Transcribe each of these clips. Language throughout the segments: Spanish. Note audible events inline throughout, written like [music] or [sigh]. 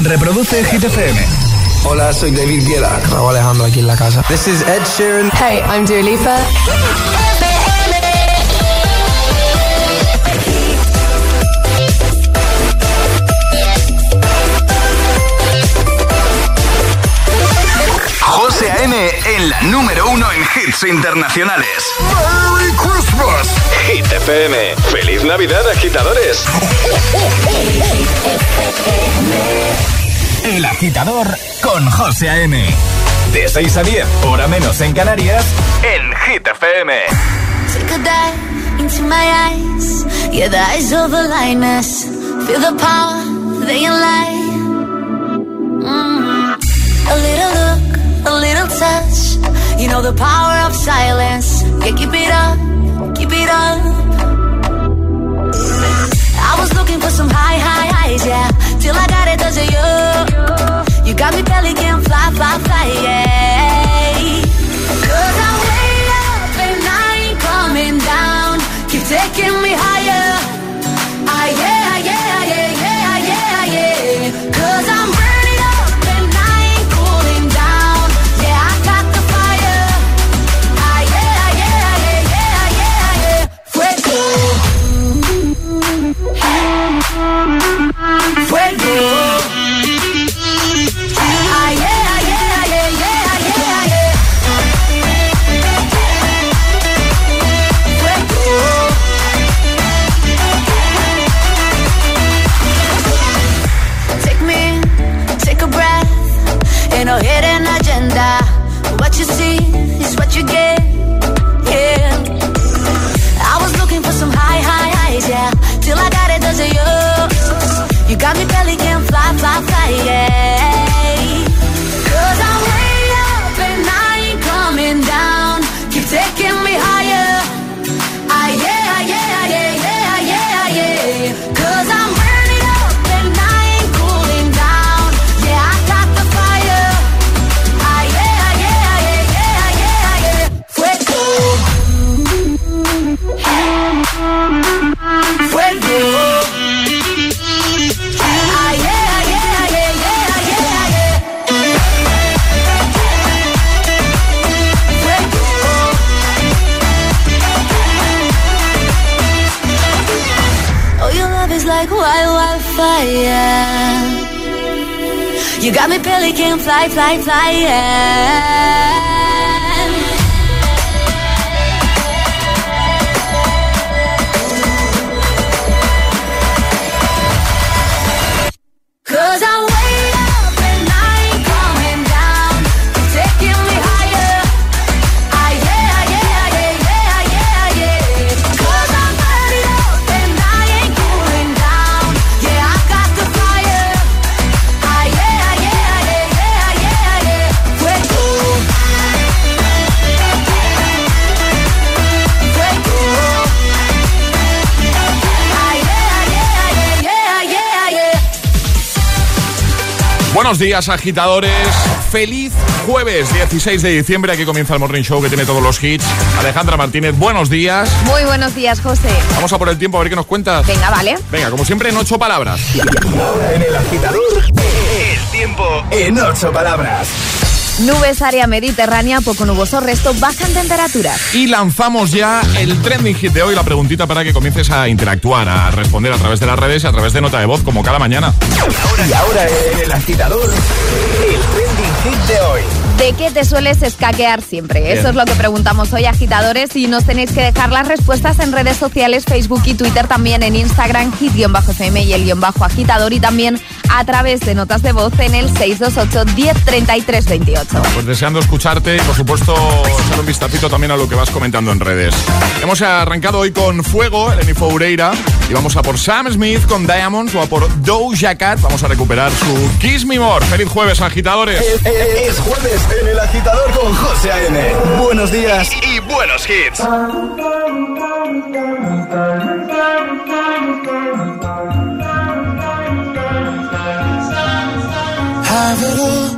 Reproduce Hit FM. Hola, soy David Guetta. Raúl Alejandro aquí en la casa. This is Ed Sheeran. Hey, I'm Dua Lipa. La número uno en hits internacionales. ¡Merry Christmas! Hit FM. ¡Feliz Navidad, agitadores! El agitador con José A.M. De 6 a 10, hora menos en Canarias, en Hit FM. Take a dive into my eyes. Yeah, the eyes of the lioness. Feel the power, they light. Mm. A little look, a little touch. You know the power of silence. Yeah, keep it up, keep it up. I was looking for some high, high highs, yeah. Till I got it, does it you? You got me belly can fly, fly, fly, yeah. Fly, fly, yeah. Buenos días, agitadores. Feliz jueves 16 de diciembre. Aquí comienza el Morning Show que tiene todos los hits. Alejandra Martínez, buenos días. Muy buenos días, José. Vamos a por el tiempo a ver qué nos cuentas. Venga, vale. Venga, como siempre, en ocho palabras. Ahora en el agitador, el tiempo en 8 palabras. Nubes área mediterránea, poco nuboso, resto bajan temperaturas. Y lanzamos ya el trending hit de hoy, la preguntita para que comiences a interactuar, a responder a través de las redes y a través de nota de voz, como cada mañana. Y ahora en el agitador, el trending hit de hoy. ¿De qué te sueles escaquear siempre? Bien. Eso es lo que preguntamos hoy, agitadores, y nos tenéis que dejar las respuestas en redes sociales, Facebook y Twitter, también en Instagram, hit-fm y el guion bajo agitador, y también a través de notas de voz en el 628 1033 28. Pues deseando escucharte y, por supuesto, echar un vistacito también a lo que vas comentando en redes. Hemos arrancado hoy con Fuego, Eleni Foureira, y vamos a por Sam Smith con Diamonds o a por Doja Cat. Vamos a recuperar su Kiss Me More. ¡Feliz jueves, agitadores! Es, es- es jueves en el agitador con José A.M. Buenos días Y buenos hits. Have it all,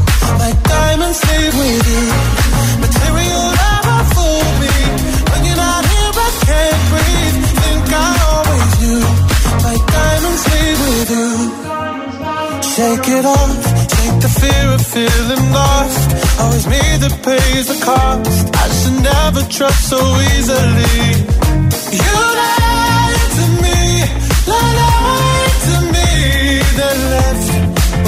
my diamonds with you. Material me. When you're not here, I can't breathe. Think I always. My diamonds with you. Shake it off. Take the fear of feeling lost. Always me that pays the cost. I should never trust so easily. You lied to me. Lied to me. Then left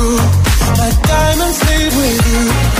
so. My diamonds leave with you.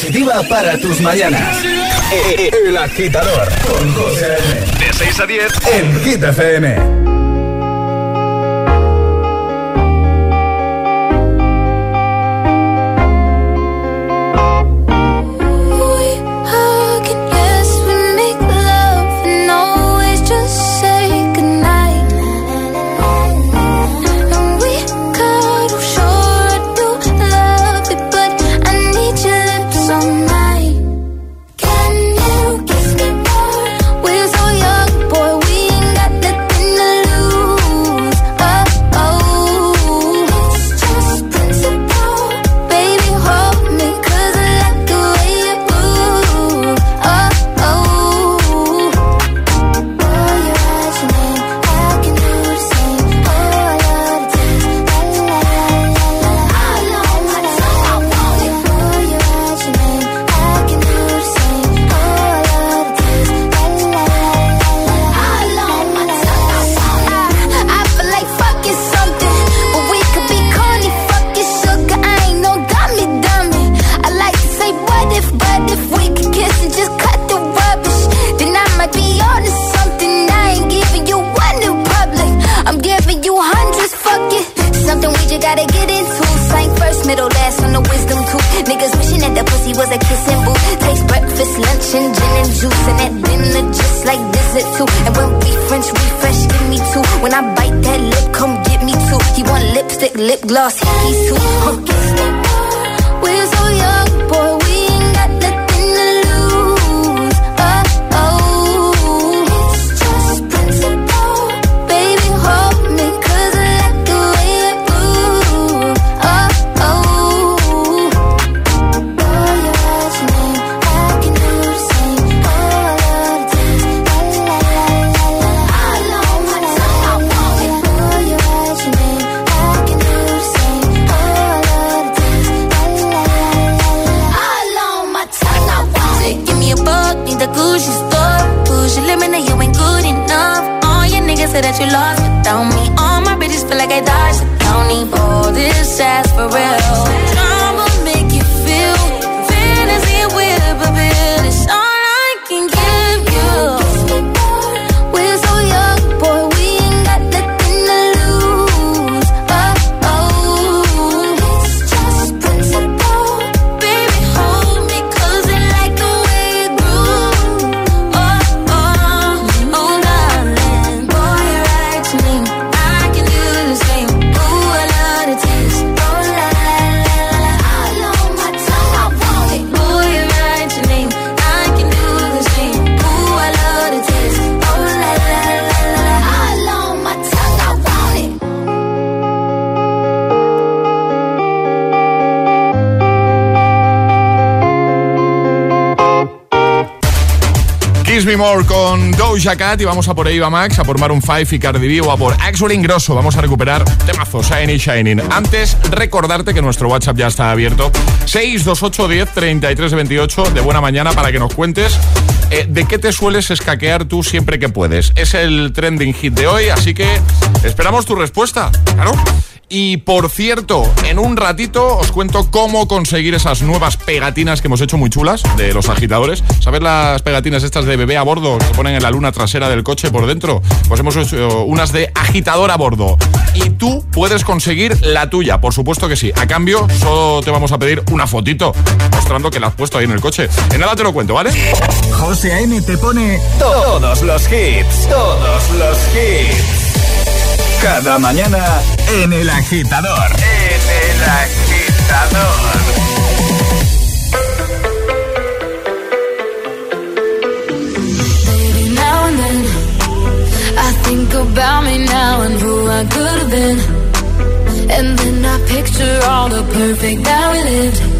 positiva para tus mañanas. El agitador con José. De 6 a 10. en Hit FM. Gloss, Kiss Me More con Doja Cat y vamos a por Eva Max, a por Maroon 5 y Cardi B o a por Axel Ingrosso. Vamos a recuperar temazos Shiny Shining. Antes, recordarte que nuestro WhatsApp ya está abierto. 628 10 33 28 de buena mañana para que nos cuentes eh, de qué te sueles escaquear tú siempre que puedes. Es el trending hit de hoy, así que esperamos tu respuesta. Claro. Y por cierto, en un ratito os cuento cómo conseguir esas nuevas pegatinas que hemos hecho muy chulas de los agitadores. ¿Sabes las pegatinas estas de bebé a bordo que se ponen en la luna trasera del coche por dentro? Pues hemos hecho unas de agitador a bordo. Y tú puedes conseguir la tuya, por supuesto que sí. A cambio, solo te vamos a pedir una fotito mostrando que la has puesto ahí en el coche. En nada te lo cuento, ¿vale? A.M. te pone todos los hits, todos los hits. Cada mañana en el agitador. En el agitador. Baby, now and then I think about me now and who I could have been. And then I picture all the perfect that we lived.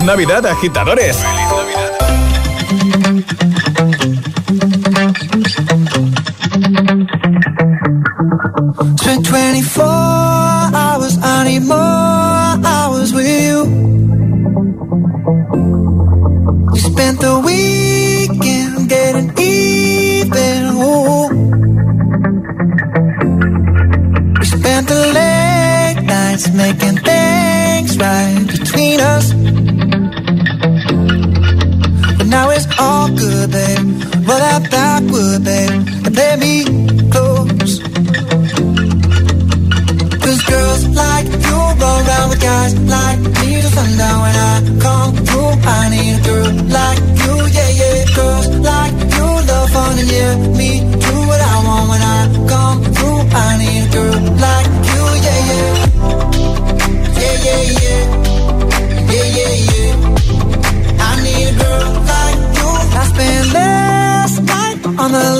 ¡Feliz Navidad, agitadores! Spent 24 hours, I with you. spent the weekend getting even. Ooh. We spent the late nights making things right between us. All good, babe. Roll that backward, babe, and play me wanna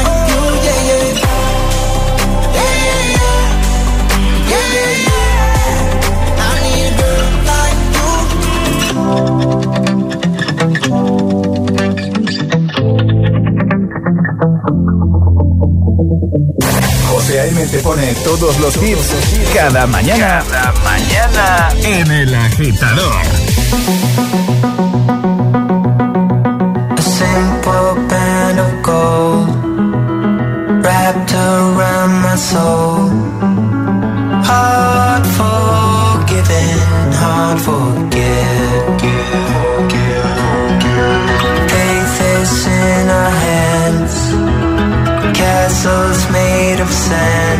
A.M. te pone todos los hits cada mañana. Cada mañana en El Agitador. A simple band of gold wrapped around my soul. Hard forgiven, hard forget. Faith is in our hands. Castles made of sand.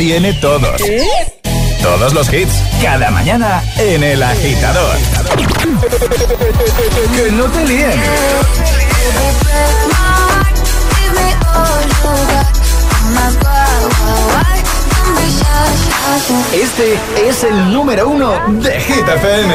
Tiene todos. Todos los hits, cada mañana en El Agitador. que no te líen. Este es el número uno de Hit FM.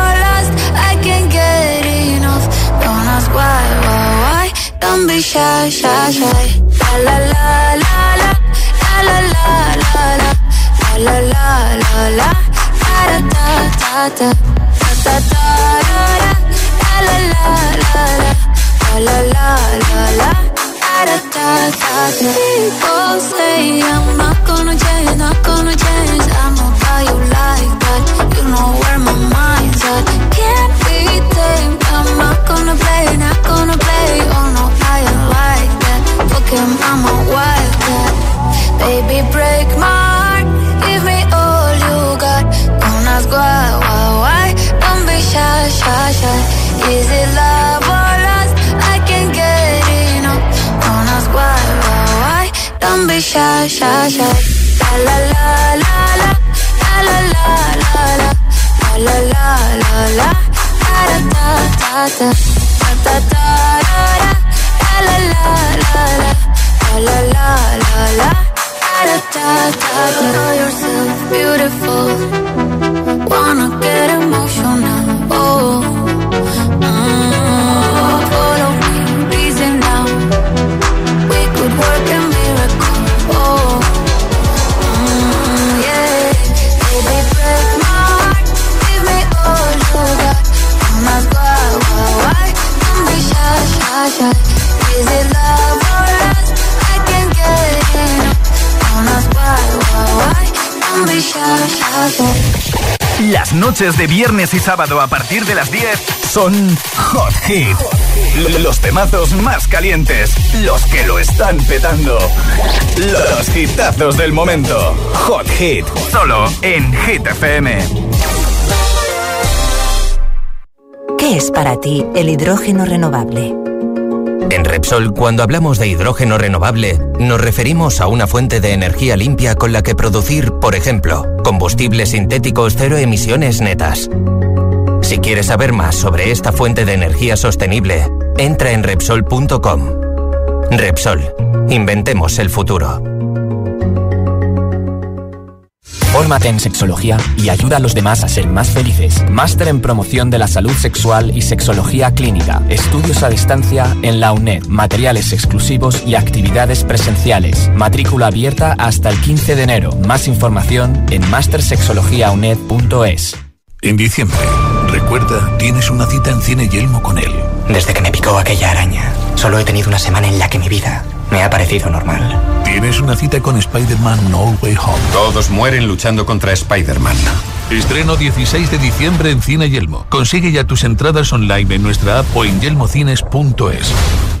Don't be shy, shy, shy. La la la la la. La la la la la. La la la la da da da da da noches de viernes y sábado a partir de las 10 son Hot Hit. Los temazos más calientes, los que lo están petando. Los hitazos del momento. Hot Hit, solo en Hit. ¿Qué es para ti el hidrógeno renovable? En Repsol, cuando hablamos de hidrógeno renovable, nos referimos a una fuente de energía limpia con la que producir, por ejemplo, combustibles sintéticos cero emisiones netas. Si quieres saber más sobre esta fuente de energía sostenible, entra en Repsol.com. Repsol, inventemos el futuro. Fórmate en sexología y ayuda a los demás a ser más felices. Máster en promoción de la salud sexual y sexología clínica. Estudios a distancia en la UNED. Materiales exclusivos y actividades presenciales. Matrícula abierta hasta el 15 de enero. Más información en mastersexologiauned.es. En diciembre, recuerda, tienes una cita en Cine Yelmo con él. Desde que me picó aquella araña, solo he tenido una semana en la que mi vida me ha parecido normal. Tienes una cita con Spider-Man No Way Home. Todos mueren luchando contra Spider-Man. Estreno 16 de diciembre en Cine Yelmo. Consigue ya tus entradas online en nuestra app o en yelmocines.es.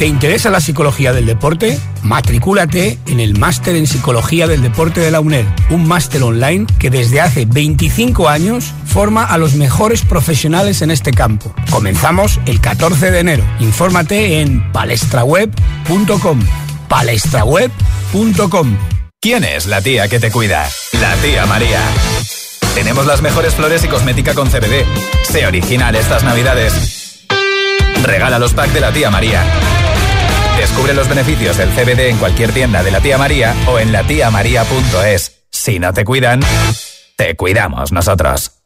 ¿Te interesa la psicología del deporte? Matricúlate en el Máster en Psicología del Deporte de la UNED, un máster online que desde hace 25 años forma a los mejores profesionales en este campo. Comenzamos el 14 de enero. Infórmate en palestraweb.com. palestraweb.com. ¿Quién es la tía que te cuida? La tía María. Tenemos las mejores flores y cosmética con CBD. Sé original estas navidades. Regala los packs de la tía María. Descubre los beneficios del CBD en cualquier tienda de la tía María o en latiamaría.es. Si no te cuidan, te cuidamos nosotros.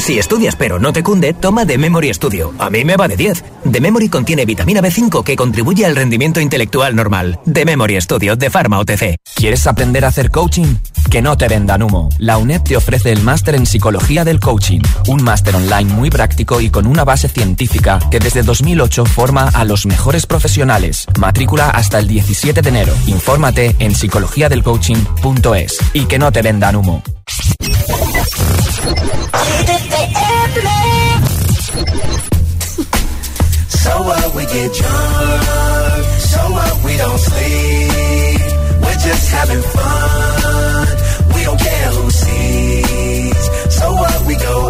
Si estudias pero no te cunde, toma The Memory Studio. A mí me va de 10. The Memory contiene vitamina B5 que contribuye al rendimiento intelectual normal. The Memory Studio de Pharma OTC. ¿Quieres aprender a hacer coaching? Que no te vendan humo. La UNED te ofrece el máster en psicología del coaching. Un máster online muy práctico y con una base científica que desde 2008 forma a los mejores profesionales. Matrícula hasta el 17 de enero. Infórmate en psicologiadelcoaching.es. Y que no te vendan humo. So what we get drunk, so what we don't sleep. We're just having fun, we don't care who sees. So what we go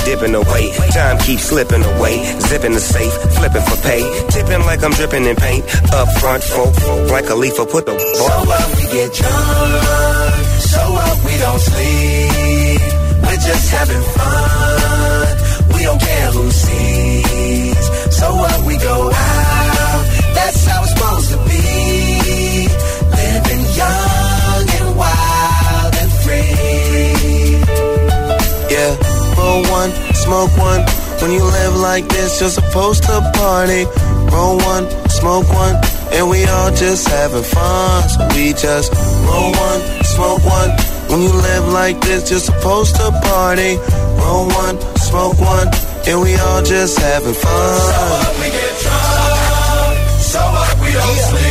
dipping away. Time keeps slipping away. Zipping the safe, flipping for pay. Tipping like I'm dripping in paint. Up front, folk, like a leaf, put the So what we get drunk, so what we don't sleep. We're just having fun. We don't care who sees. So what we go smoke one. When you live like this, you're supposed to party. Roll one, smoke one, and we all just having fun. So we just roll one, smoke one. When you live like this, you're supposed to party. Roll one, smoke one, and we all just having fun. So what we get drunk, so what we don't sleep.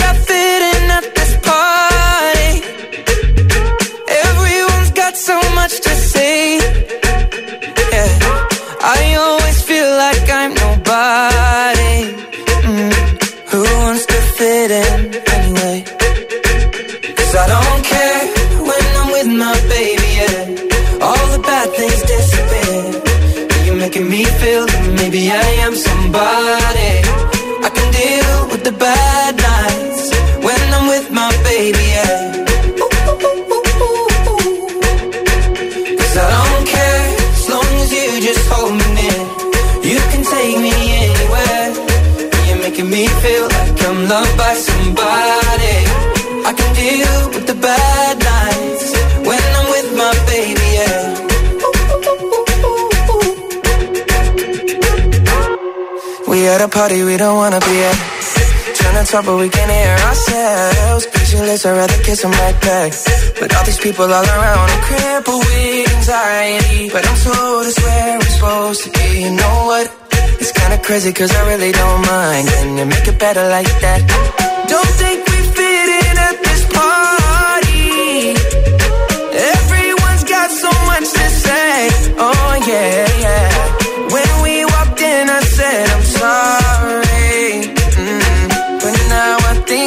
Trying but we can't hear ourselves. Pictureless, I'd rather kiss them right back. But all these people all around, I'm crippled with anxiety. But I'm told it's where we're supposed to be. You know what? It's kinda crazy cause I really don't mind. Can you make it better like that? Don't think we fit in at this party. Everyone's got so much to say. Oh yeah, yeah.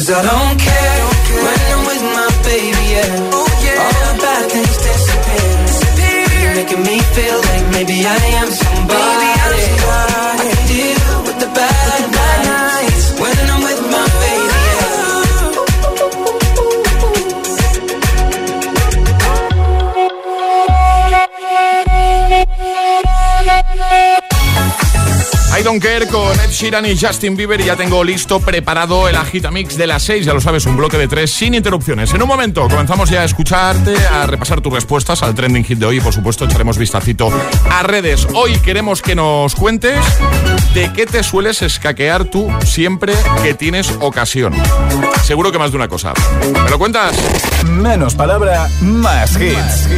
Cause I don't care, Don't Care con Ed Sheeran y Justin Bieber y ya tengo listo preparado el Agitamix de las 6, ya lo sabes, un bloque de tres sin interrupciones. En un momento comenzamos ya a escucharte, a repasar tus respuestas al trending hit de hoy y por supuesto echaremos vistacito a redes. Hoy queremos que nos cuentes de qué te sueles escaquear tú siempre que tienes ocasión. Seguro que más de una cosa. ¿Me lo cuentas? Menos palabra, más hits.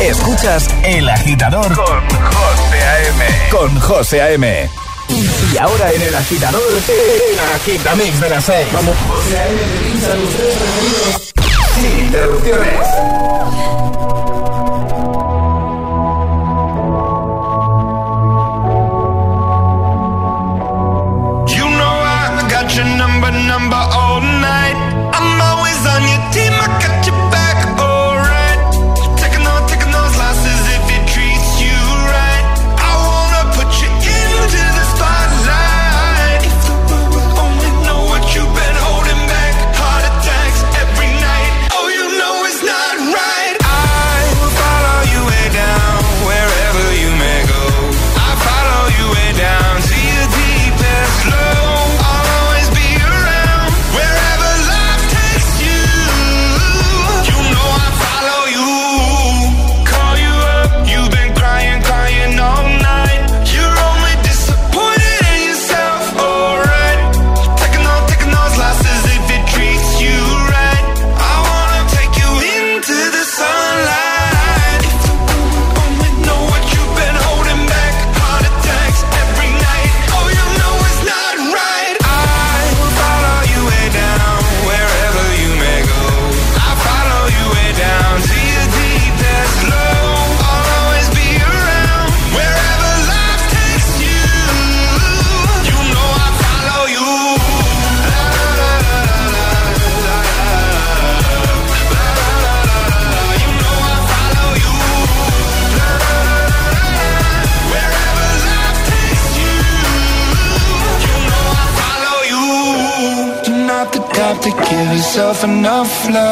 Escuchas El Agitador con José A.M. Con José A.M. Y ahora en El Agitador, el Agitamix de las 6. Vamos. Sin interrupciones. Enough love.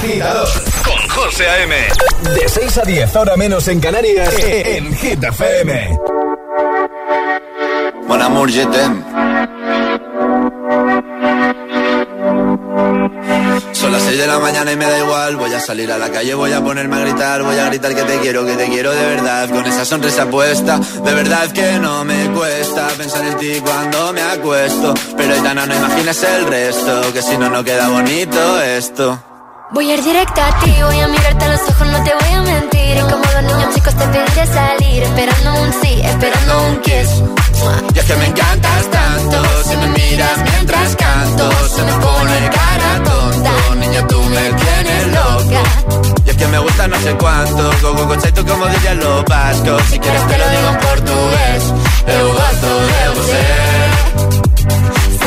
Agitador con José A.M. De 6 a 10, ahora menos en Canarias, en Hit FM. Je t'aime. Son las 6 de la mañana y me da igual. Voy a salir a la calle, voy a ponerme a gritar. Voy a gritar que te quiero, que te quiero de verdad. Con esa sonrisa puesta, de verdad que no me cuesta pensar en ti cuando me acuesto. Pero Aitana, no imaginas el resto, que si no, no queda bonito esto. Voy a ir directa a ti, voy a mirarte a los ojos, no te voy a mentir. Y como los niños chicos te pediré salir, esperando un sí, esperando un kiss. Y es que me encantas tanto, si me miras mientras canto, se me pone cara tonta. Niña, tú me tienes loca. Y es que me gusta no sé cuánto, go go tú como dirían los vascos. Si quieres te lo digo en portugués, eu de você.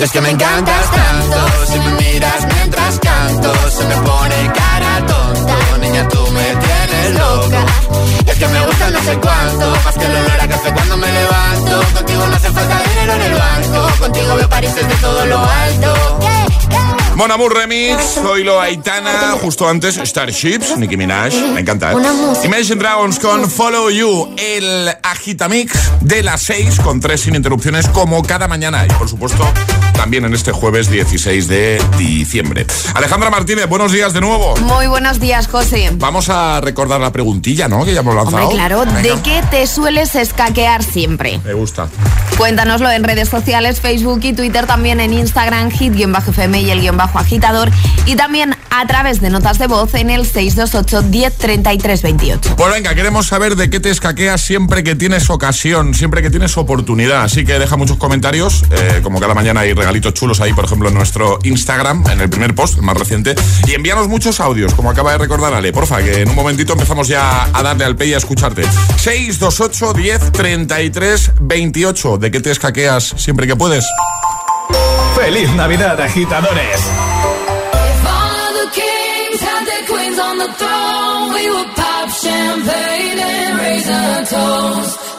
Es que me encantas tanto, si me miras mientras canto, se me pone cara tonta. Niña, tú me tienes loca. Y es que me gusta no sé cuánto, más que el olor a café cuando me levanto. Contigo no hace falta dinero en el banco, contigo veo París desde todo lo alto. Mon Amour Remix, Zoilo Aitana, justo antes Starships, Nicki Minaj, me encanta. ¿eh? Imagine Dragons con Follow You, el agitamix de las 6 con tres sin interrupciones como cada mañana y por supuesto también en este jueves 16 de diciembre. Alejandra Martínez, buenos días de nuevo. Muy buenos días, José. Vamos a recordar la preguntilla, ¿no? Que ya hemos lanzado. Hombre, claro, ¿de qué te sueles escaquear siempre? Me gusta. Cuéntanoslo en redes sociales, Facebook y Twitter, también en Instagram, hit-fm y el guion bajo agitador, y también a través de notas de voz en el 628 10 28. Pues venga, queremos saber de qué te escaqueas siempre que tienes ocasión, siempre que tienes oportunidad. Así que deja muchos comentarios, eh, como cada mañana hay regalitos chulos ahí, por ejemplo, en nuestro Instagram, en el primer post, el más reciente, y envíanos muchos audios, como acaba de recordar Ale, porfa, que en un momentito empezamos ya a darle al play y a escucharte. 628 10 33 28. ¿De qué te escaqueas siempre que puedes? ¡Feliz Navidad, agitadores! the throne, we would pop champagne and raise our toast.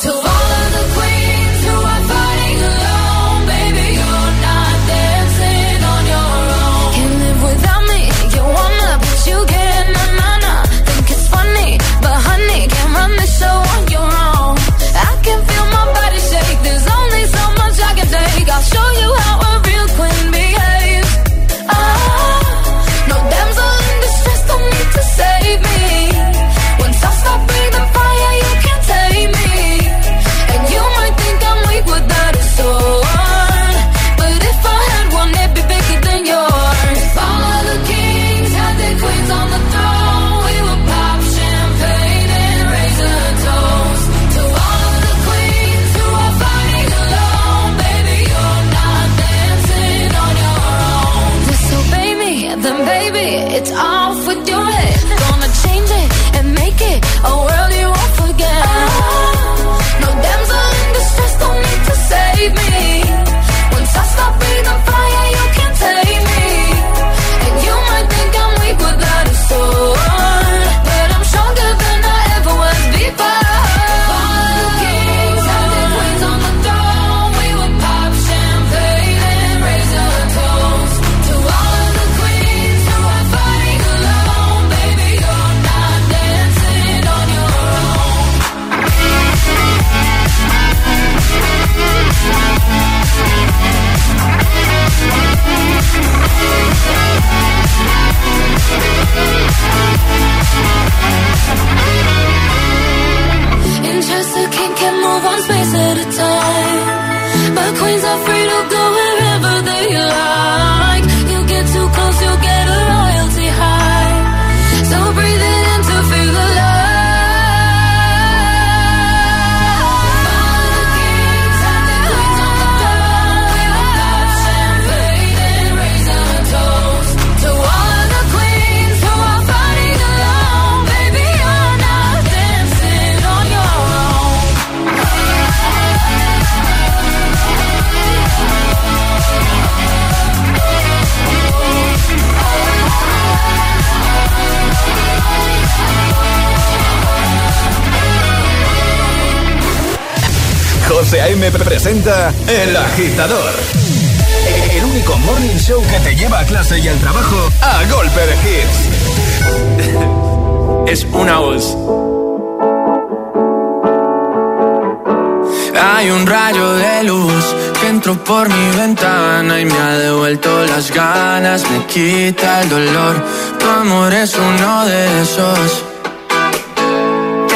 José A.M. presenta El Agitador. El único morning show que te lleva a clase y al trabajo a golpe de hits. [laughs] es una voz. Hay un rayo de luz que entró por mi ventana y me ha devuelto las ganas, me quita el dolor. Tu amor es uno de esos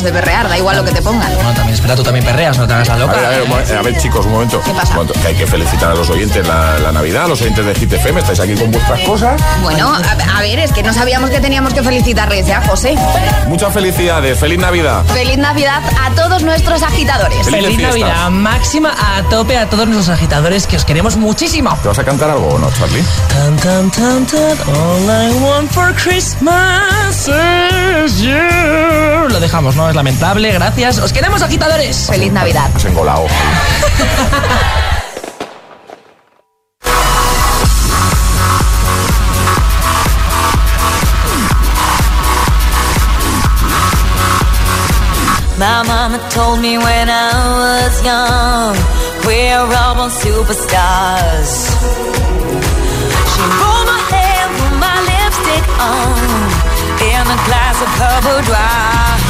Paras de perrear, da igual lo que te pongan. Bueno, también espera, tú también perreas, no te hagas la A loca. ver, a ver, un momen- a ver, chicos, un momento. ¿Qué pasa? Que hay que felicitar a los oyentes la, la Navidad, a los oyentes de Hit FM. Estáis aquí con vuestras cosas. Bueno, a, a ver, es que no sabíamos que teníamos que felicitarles, ¿eh, José? Muchas felicidades. Feliz Navidad. Feliz Navidad a todos nuestros agitadores. Feliz fiestas. Navidad máxima a tope a todos nuestros agitadores que os queremos muchísimo. ¿Te vas a cantar algo o no, Charlie? Tan, tan, tan, tan, all I want for Christmas is you. Lo dejamos, ¿no? Es lamentable, gracias. Os queremos agitadores. Feliz Navidad. Has engolado. My mama told me when I was young, we're all born superstars. She rolled my hair, put my lipstick on, in a glass of her boudoir.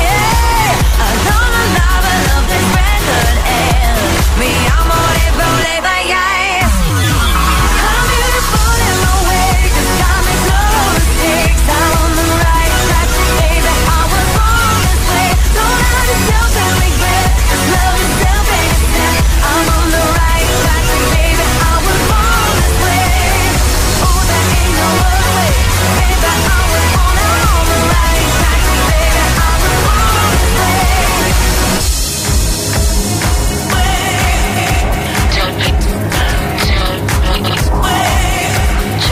Sono la love this record and Mi amore voleva yeah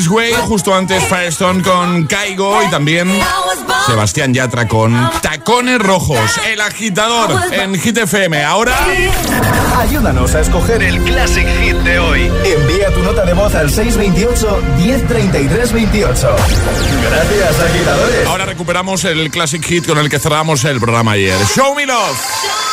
This Way, justo antes Firestone con Caigo y también Sebastián Yatra con Tacones Rojos, el agitador en Hit FM. Ahora Ayúdanos a escoger el Classic Hit de hoy. Envía tu nota de voz al 628 1033 28. Gracias, agitadores. Ahora recuperamos el classic hit con el que cerramos el programa ayer. Show me love.